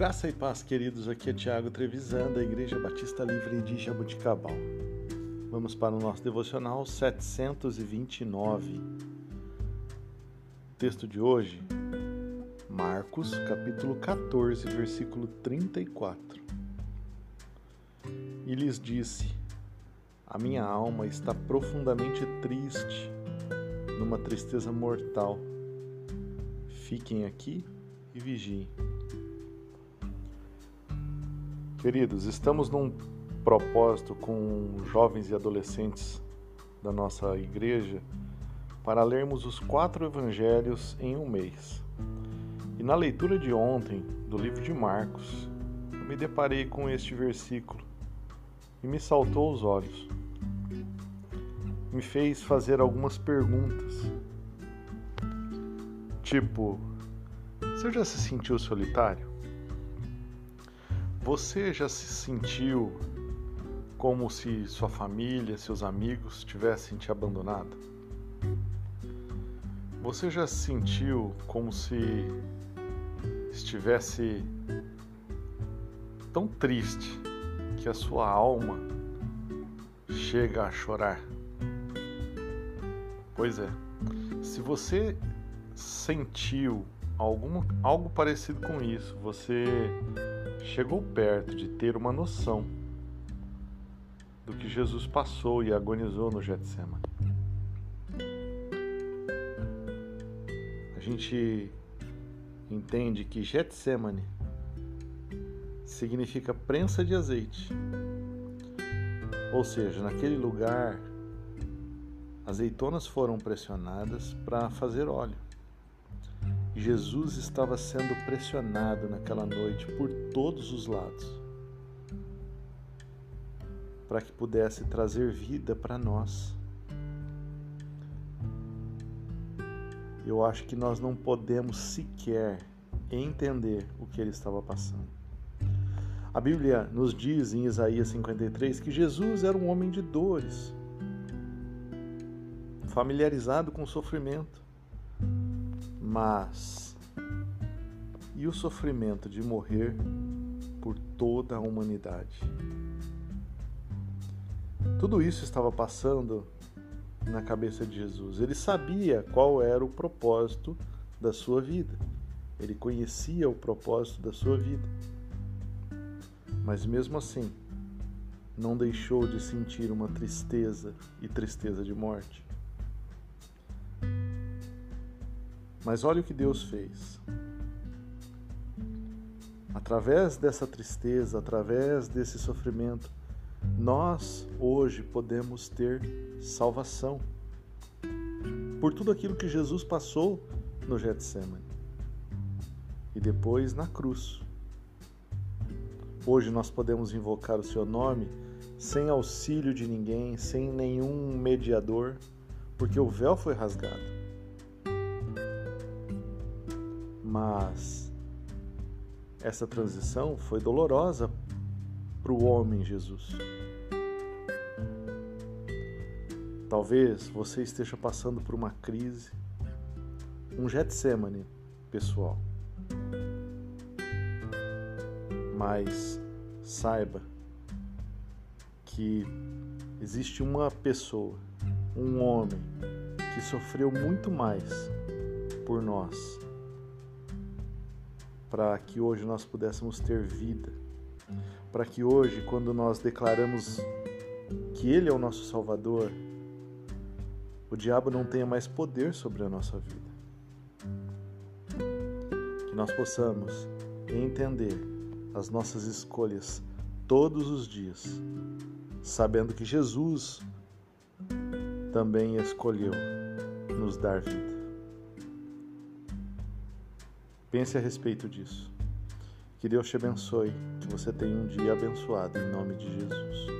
Graça e paz, queridos. Aqui é Tiago Trevisan, da Igreja Batista Livre de Jabuticabal. Vamos para o nosso devocional 729. Texto de hoje, Marcos, capítulo 14, versículo 34. E lhes disse: A minha alma está profundamente triste, numa tristeza mortal. Fiquem aqui e vigiem. Queridos, estamos num propósito com jovens e adolescentes da nossa igreja para lermos os quatro evangelhos em um mês. E na leitura de ontem, do livro de Marcos, eu me deparei com este versículo e me saltou aos olhos. Me fez fazer algumas perguntas. Tipo, você já se sentiu solitário? Você já se sentiu como se sua família, seus amigos tivessem te abandonado? Você já se sentiu como se estivesse tão triste que a sua alma chega a chorar? Pois é, se você sentiu algum, algo parecido com isso, você chegou perto de ter uma noção do que Jesus passou e agonizou no Getsemane. A gente entende que Getsemane significa prensa de azeite. Ou seja, naquele lugar, azeitonas foram pressionadas para fazer óleo. Jesus estava sendo pressionado naquela noite por todos os lados para que pudesse trazer vida para nós. Eu acho que nós não podemos sequer entender o que ele estava passando. A Bíblia nos diz em Isaías 53 que Jesus era um homem de dores, familiarizado com o sofrimento. Mas e o sofrimento de morrer por toda a humanidade? Tudo isso estava passando na cabeça de Jesus. Ele sabia qual era o propósito da sua vida. Ele conhecia o propósito da sua vida. Mas mesmo assim, não deixou de sentir uma tristeza e tristeza de morte. Mas olha o que Deus fez. Através dessa tristeza, através desse sofrimento, nós hoje podemos ter salvação por tudo aquilo que Jesus passou no Getsemane e depois na cruz. Hoje nós podemos invocar o seu nome sem auxílio de ninguém, sem nenhum mediador, porque o véu foi rasgado. Mas essa transição foi dolorosa para o homem Jesus. Talvez você esteja passando por uma crise, um Getsemane pessoal. Mas saiba que existe uma pessoa, um homem, que sofreu muito mais por nós para que hoje nós pudéssemos ter vida, para que hoje, quando nós declaramos que Ele é o nosso Salvador, o diabo não tenha mais poder sobre a nossa vida. Que nós possamos entender as nossas escolhas todos os dias, sabendo que Jesus também escolheu nos dar vida. Pense a respeito disso. Que Deus te abençoe, que você tenha um dia abençoado em nome de Jesus.